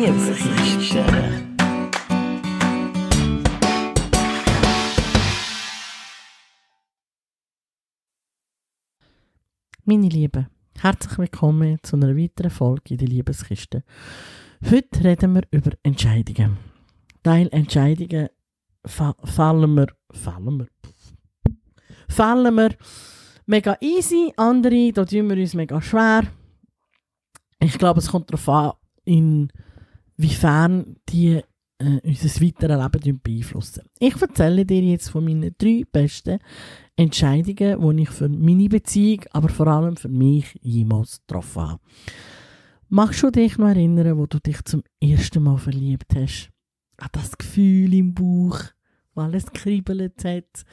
Liebeskiste. Meine Lieben, herzlich willkommen zu einer weiteren Folge in der Liebeskiste. Heute reden wir über Entscheidungen. Teil Entscheidungen fa fallen wir, fallen wir, fallen wir mega easy, andere, da tun wir uns mega schwer. Ich glaube, es kommt darauf an, inwiefern die äh, unser weiteres Leben beeinflussen. Ich erzähle dir jetzt von meinen drei besten Entscheidungen, die ich für meine Beziehung, aber vor allem für mich jemals getroffen habe. Magst du dich noch erinnern, wo du dich zum ersten Mal verliebt hast? An das Gefühl im Bauch, wo alles kribbelt hat,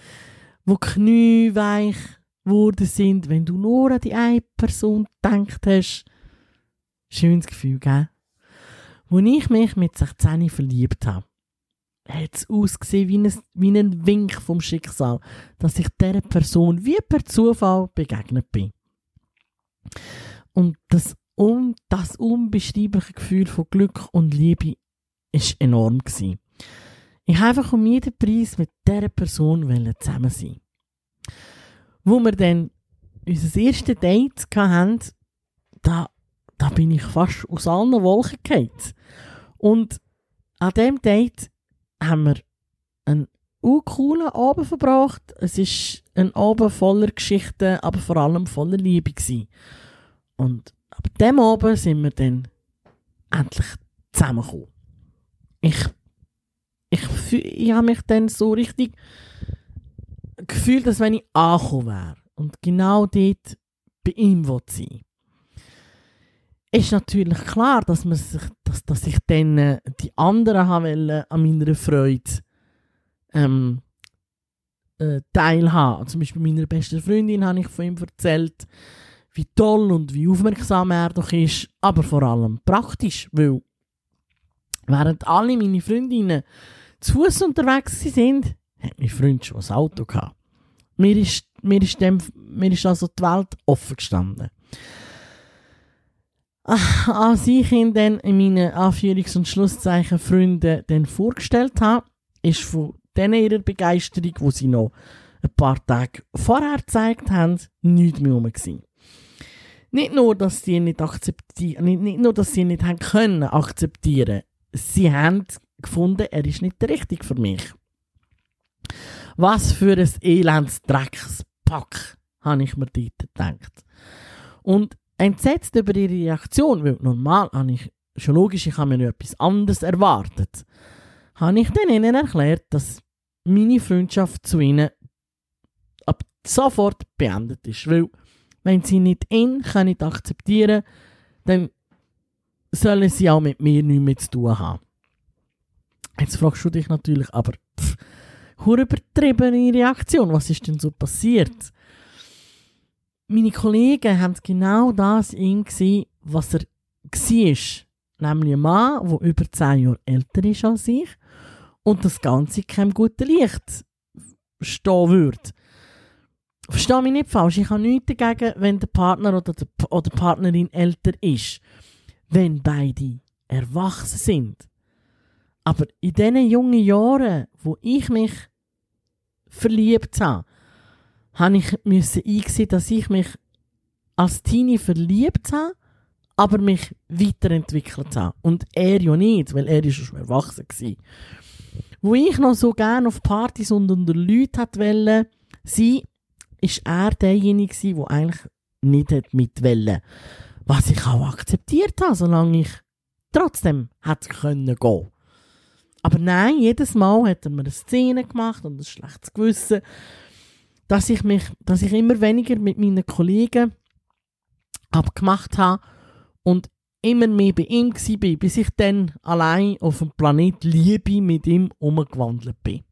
wo die Knie weich geworden sind, wenn du nur an die eine Person gedacht hast. Schönes Gefühl, gell? Als ich mich mit 16 verliebt habe, hat es ausgesehen wie ein, wie ein Wink vom Schicksal, dass ich dieser Person wie per Zufall begegnet bin. Und das, um, das unbeschreibliche Gefühl von Glück und Liebe ist enorm gewesen. Ich wollte einfach um jeden Preis mit dieser Person zusammen sein. Wo wir dann unser erstes Date hatten, da, da bin ich fast aus allen Wolken gefallen. Und an diesem Date haben wir einen coolen Abend verbracht. Es war ein Abend voller Geschichten, aber vor allem voller Liebe. Gewesen. Und ab dem Abend sind wir dann endlich zusammengekommen. Ich, ich, ich habe mich dann so richtig gefühlt, als wenn ich angekommen wäre. Und genau dort bei ihm sein ist natürlich klar, dass, man sich, dass, dass ich dann äh, die anderen haben an meiner Freude ähm, äh, teilhaben. Zum Beispiel meiner besten Freundin habe ich von ihm erzählt, wie toll und wie aufmerksam er doch ist, aber vor allem praktisch, weil während alle meine Freundinnen zu Fuß unterwegs sind, hat mein Freund schon ein Auto gehabt. Mir ist, mir ist, dem, mir ist also die Welt offen gestanden als ich ihn dann in meinen Anführungs- und Schlusszeichen Freunden dann vorgestellt habe, ist von denen ihrer Begeisterung, wo sie noch ein paar Tage vorher gezeigt haben, nichts mehr rum gewesen. Nicht nur, dass sie nicht akzeptieren, nicht, nicht nur, dass sie nicht haben können akzeptieren, sie haben gefunden, er ist nicht der Richtige für mich. Was für ein elends Dreckspack, habe ich mir dort gedacht. Und entsetzt über ihre Reaktion, weil normal habe ich, schon logisch, ich habe mir etwas anderes erwartet, habe ich dann ihnen erklärt, dass meine Freundschaft zu ihnen ab sofort beendet ist. Weil, wenn sie nicht ihn können akzeptieren dann sollen sie auch mit mir nichts mehr zu tun haben. Jetzt fragst du dich natürlich, aber pff, übertriebene Reaktion, was ist denn so passiert? Meine Kollegen haben genau das in gesehen, was er war. Nämlich ein Mann, der über 10 Jahre älter ist als ich und das Ganze keinem guten Licht stehen würde. Verstehe mich nicht falsch, ich habe nichts dagegen, wenn der Partner oder die oder Partnerin älter ist. Wenn beide erwachsen sind. Aber in diesen jungen Jahren, wo ich mich verliebt habe, habe ich müssen einsehen, dass ich mich als Teenie verliebt habe, aber mich weiterentwickelt habe. Und er ja nicht, weil er ist schon erwachsen war. Wo ich noch so gerne auf Partys und unter Leuten wollte sein, ist er derjenige der eigentlich nicht mit wollte. Was ich auch akzeptiert habe, solange ich trotzdem hätte können gehen. Aber nein, jedes Mal hat er mir eine Szene gemacht und ein schlechtes Gewissen dass ich mich, dass ich immer weniger mit meinen Kollegen abgemacht habe und immer mehr bei ihm war, bis ich dann allein auf dem Planet Liebe mit ihm umgewandelt bin.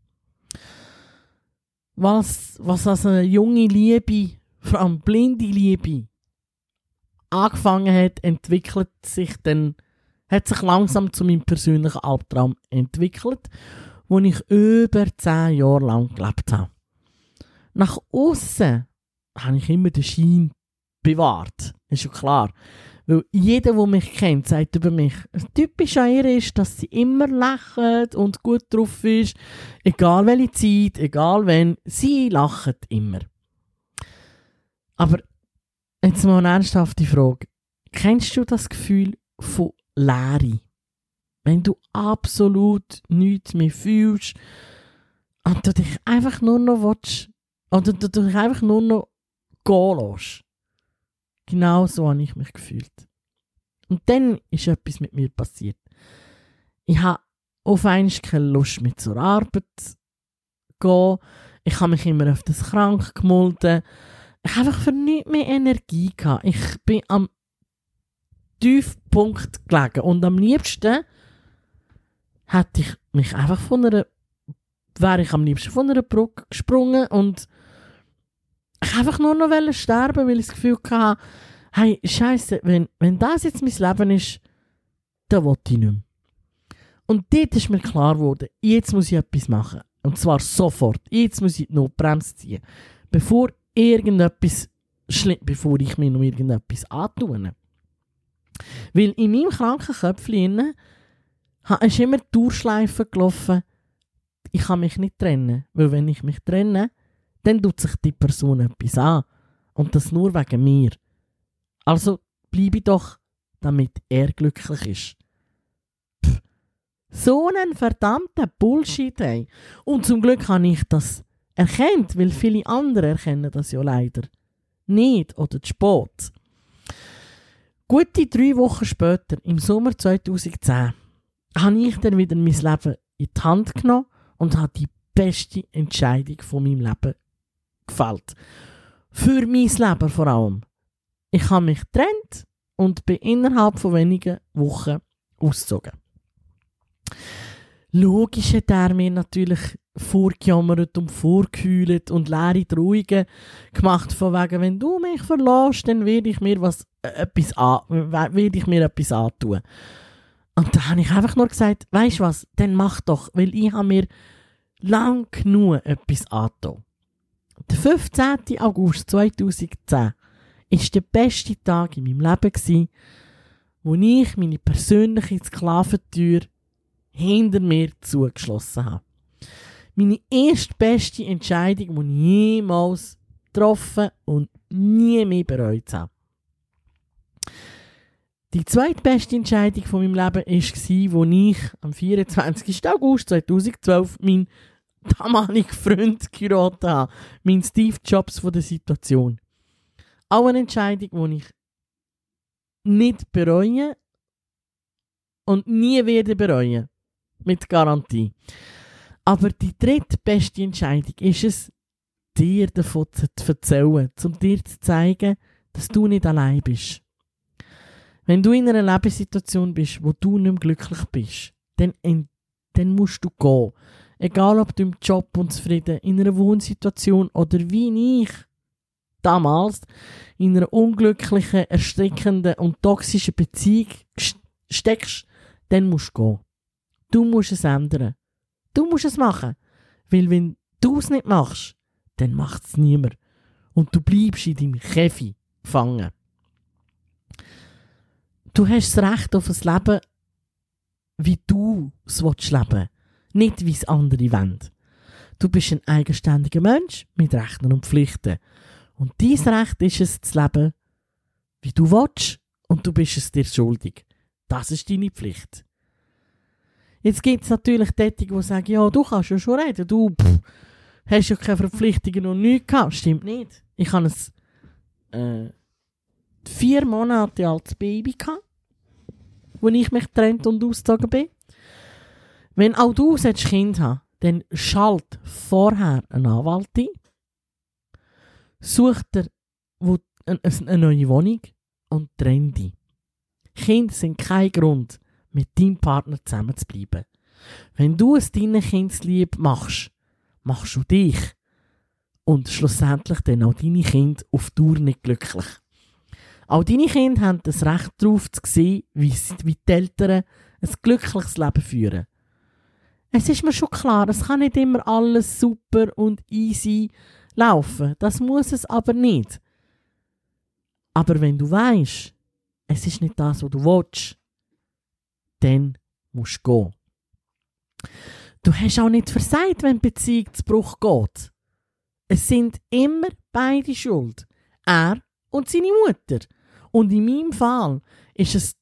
Was, was als eine junge Liebe, vor allem blinde Liebe, angefangen hat, entwickelt sich dann, hat sich langsam zu meinem persönlichen Albtraum entwickelt, wo ich über zehn Jahre lang gelebt habe. Nach außen habe ich immer den Schein bewahrt. Ist ja klar. Weil jeder, der mich kennt, sagt über mich, typisch an ihr ist, dass sie immer lächelt und gut drauf ist. Egal welche Zeit, egal wenn, sie lacht immer. Aber jetzt mal eine ernsthafte Frage. Kennst du das Gefühl von Leere? Wenn du absolut nichts mehr fühlst und du dich einfach nur noch willst, oder du dich einfach nur noch gehen lässt. Genau so habe ich mich gefühlt. Und dann ist etwas mit mir passiert. Ich habe auf einmal keine Lust mehr zur Arbeit zu gehen. Ich habe mich immer öfters krank gemolden. Ich habe einfach für nichts mehr Energie gehabt. Ich bin am Tiefpunkt gelegen. Und am liebsten hätte ich mich einfach von einer, wäre ich am liebsten von einer Brücke gesprungen und ich einfach nur noch sterben, weil ich das Gefühl hatte, hey, Scheiße, wenn, wenn das jetzt mein Leben ist, dann will ich nicht mehr. Und dort ist mir klar geworden, jetzt muss ich etwas machen. Und zwar sofort. Jetzt muss ich die Notbremse ziehen. Bevor irgendetwas schlimm, bevor ich mir noch irgendetwas antue. Weil in meinem kranken Köpfchen ist immer die Durchschleife gelaufen, ich kann mich nicht trennen. Weil wenn ich mich trenne, dann tut sich die Person etwas an. Und das nur wegen mir. Also bleibe doch, damit er glücklich ist. Pff, so einen verdammten Bullshit, ey. Und zum Glück habe ich das erkannt, weil viele andere erkennen das ja leider nicht oder zu spät. Gute drei Wochen später, im Sommer 2010, habe ich dann wieder mein Leben in die Hand genommen und habe die beste Entscheidung von meinem Leben gefällt. Für mein Leben vor allem. Ich habe mich getrennt und bin innerhalb von wenigen Wochen ausgezogen. Logisch hat er mir natürlich vorgejammert und vorgehüllt und leere Drohungen gemacht, von wegen, wenn du mich verlässt, dann werde ich mir was, äh, etwas an, werde ich mir etwas antun. Und da habe ich einfach nur gesagt, weißt du was, dann mach doch, weil ich habe mir lang genug etwas angetan. Der 15. August 2010 war der beste Tag in meinem Leben, gewesen, wo ich meine persönliche Sklaventür hinter mir zugeschlossen habe. Meine erste beste Entscheidung, die ich jemals getroffen und nie mehr bereut habe. Die zweitbeste Entscheidung von meinem Leben war, als ich am 24. August 2012 meinen damaligen Freund geraten habe. Mein Steve Jobs von der Situation. Auch eine Entscheidung, die ich nicht bereue und nie werde bereuen. Mit Garantie. Aber die drittbeste Entscheidung ist es, dir davon zu erzählen, um dir zu zeigen, dass du nicht allein bist. Wenn du in einer Lebenssituation bist, wo du nicht mehr glücklich bist, dann, dann musst du gehen. Egal ob du im Job unzufrieden, in einer Wohnsituation oder wie ich damals in einer unglücklichen, erstickenden und toxischen Beziehung steckst, dann musst du gehen. Du musst es ändern. Du musst es machen. Weil wenn du es nicht machst, dann macht es niemand. Und du bleibst in deinem Käfig gefangen. Du hast das Recht auf ein Leben, wie du es leben willst nicht wie es andere wollen. Du bist ein eigenständiger Mensch mit Rechten und Pflichten. Und dein Recht ist es, zu leben, wie du willst, und du bist es dir schuldig. Das ist deine Pflicht. Jetzt gibt es natürlich Tätige, die sagen, ja, du kannst ja schon reden, du pff, hast ja keine Verpflichtungen und nichts gehabt. Stimmt nicht. Ich habe ein äh, vier Monate altes Baby wo ich mich getrennt und ausgezogen bin. Wenn auch du ein Kind haben dann schalt vorher einen Anwalt ein, such dir eine neue Wohnung und trenn dich. Kinder sind kein Grund, mit deinem Partner zusammen zu bleiben. Wenn du es deinen Kindslieb machst, machst du dich und schlussendlich dann auch deine Kinder auf Dauer nicht glücklich. Auch deine Kinder haben das Recht darauf zu sehen, wie die Eltern ein glückliches Leben führen. Es ist mir schon klar, es kann nicht immer alles super und easy laufen. Das muss es aber nicht. Aber wenn du weißt, es ist nicht das, was du willst, dann musst du gehen. Du hast auch nicht versagt, wenn die Beziehung zu Bruch geht. Es sind immer beide schuld. Er und seine Mutter. Und in meinem Fall ist es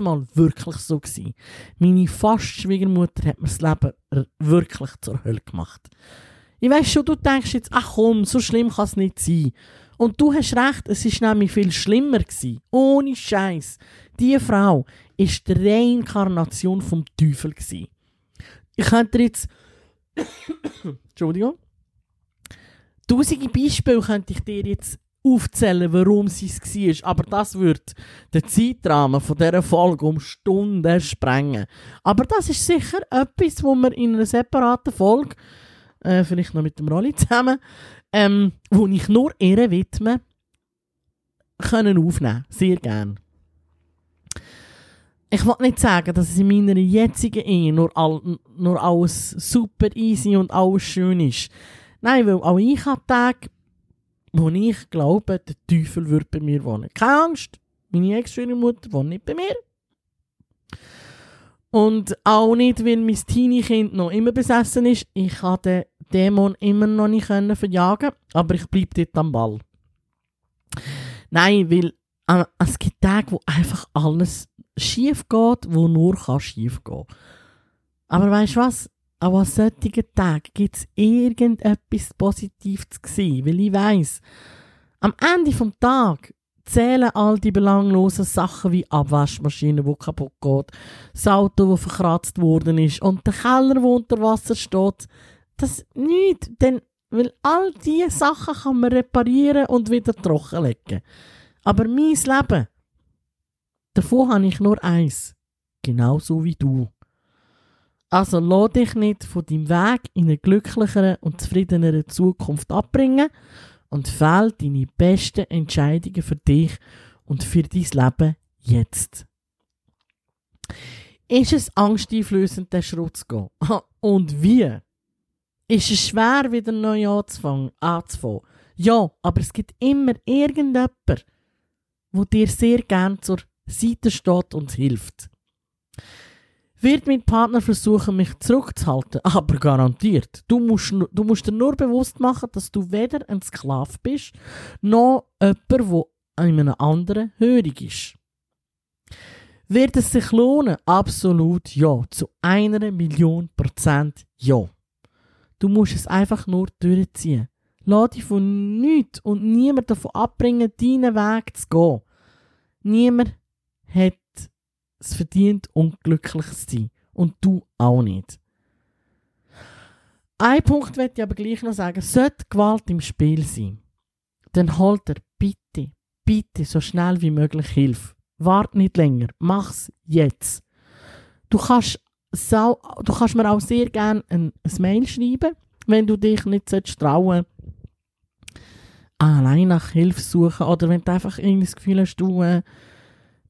mal wirklich so gewesen. Meine fast Schwiegermutter hat mir das Leben wirklich zur Hölle gemacht. Ich weiß schon, du denkst jetzt, ach komm, so schlimm kann es nicht sein. Und du hast recht, es ist nämlich viel schlimmer gewesen. Ohne Scheiß. Die Frau ist die Reinkarnation vom Teufel gewesen. Ich könnte jetzt, Entschuldigung, tausende Beispiele könnte ich dir jetzt aufzählen, warum sie es war. Aber das wird den Zeitrahmen von dieser Folge um Stunden sprengen. Aber das ist sicher etwas, wo wir in einer separaten Folge, äh, vielleicht noch mit dem Rolli zusammen, ähm, wo ich nur ihre widmen können aufnehmen. Sehr gern. Ich will nicht sagen, dass es in meiner jetzigen Ehe nur, all, nur alles super easy und alles schön ist. Nein, weil auch ich habe Tage, wo ich glaube, der Teufel wird bei mir wohnen. Keine Angst, meine Ex-Mutter wohnt nicht bei mir. Und auch nicht, weil mein Teenie-Kind noch immer besessen ist. Ich kann den Dämon immer noch nicht verjagen, aber ich bleibe dort am Ball. Nein, weil äh, es gibt Tage, wo einfach alles schief geht, wo nur schief gehen. Aber weißt du was? Auch an solchen Tagen gibt es irgendetwas Positives zu sehen, weil ich weiss, am Ende des Tages zählen all die belanglosen Sachen wie Abwaschmaschine, die kaputt geht, das Auto, das verkratzt worden ist und der Keller, der unter Wasser steht. Das nicht, denn weil all diese Sachen kann man reparieren und wieder trockenlegen. Aber mein Leben, davon habe ich nur eins. Genauso wie du. Also lass dich nicht von deinem Weg in eine glücklichere und zufriedenere Zukunft abbringen und fäll deine besten Entscheidungen für dich und für dein Leben jetzt. Ist es angsteinflößend, den Schritt zu gehen? Und wie? Ist es schwer, wieder neu anzufangen? Ja, aber es gibt immer irgendjemand, wo dir sehr gern zur Seite steht und hilft wird mein Partner versuchen, mich zurückzuhalten, aber garantiert. Du musst, du musst dir nur bewusst machen, dass du weder ein Sklave bist, noch jemand, der in einem anderen hörig ist. Wird es sich lohnen? Absolut ja. Zu einer Million Prozent ja. Du musst es einfach nur durchziehen. Lass dich von nichts und niemand davon abbringen, deinen Weg zu gehen. Niemand hat es verdient, unglücklich zu sein. Und du auch nicht. Ein Punkt möchte ich aber gleich noch sagen. Sollte Gewalt im Spiel sein, dann holt er bitte, bitte so schnell wie möglich Hilfe. Wart nicht länger. Mach's jetzt. Du kannst, sau, du kannst mir auch sehr gerne ein, ein Mail schreiben, wenn du dich nicht trauen allein nach Hilfe suchen oder wenn du einfach irgendwie das Gefühl hast, du äh,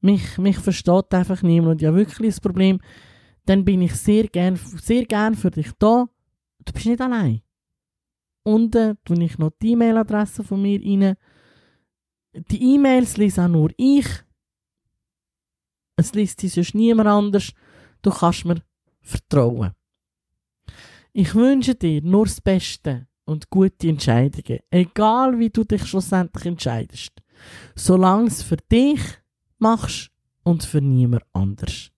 mich, mich versteht einfach niemand und ja wirklich das Problem, dann bin ich sehr gern, sehr gern für dich da. Du bist nicht allein. Unten tue ich noch die E-Mail-Adresse von mir rein. Die E-Mails lese auch nur ich. Es liest sie sonst niemand anders. Du kannst mir vertrauen. Ich wünsche dir nur das Beste und gute Entscheidungen. Egal wie du dich schlussendlich entscheidest. Solange es für dich machst und für niemand anders.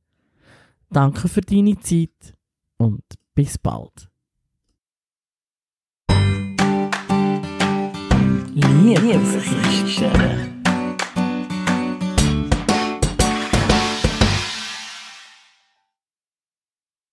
Danke für deine Zeit und bis bald. Liebesgeschichte.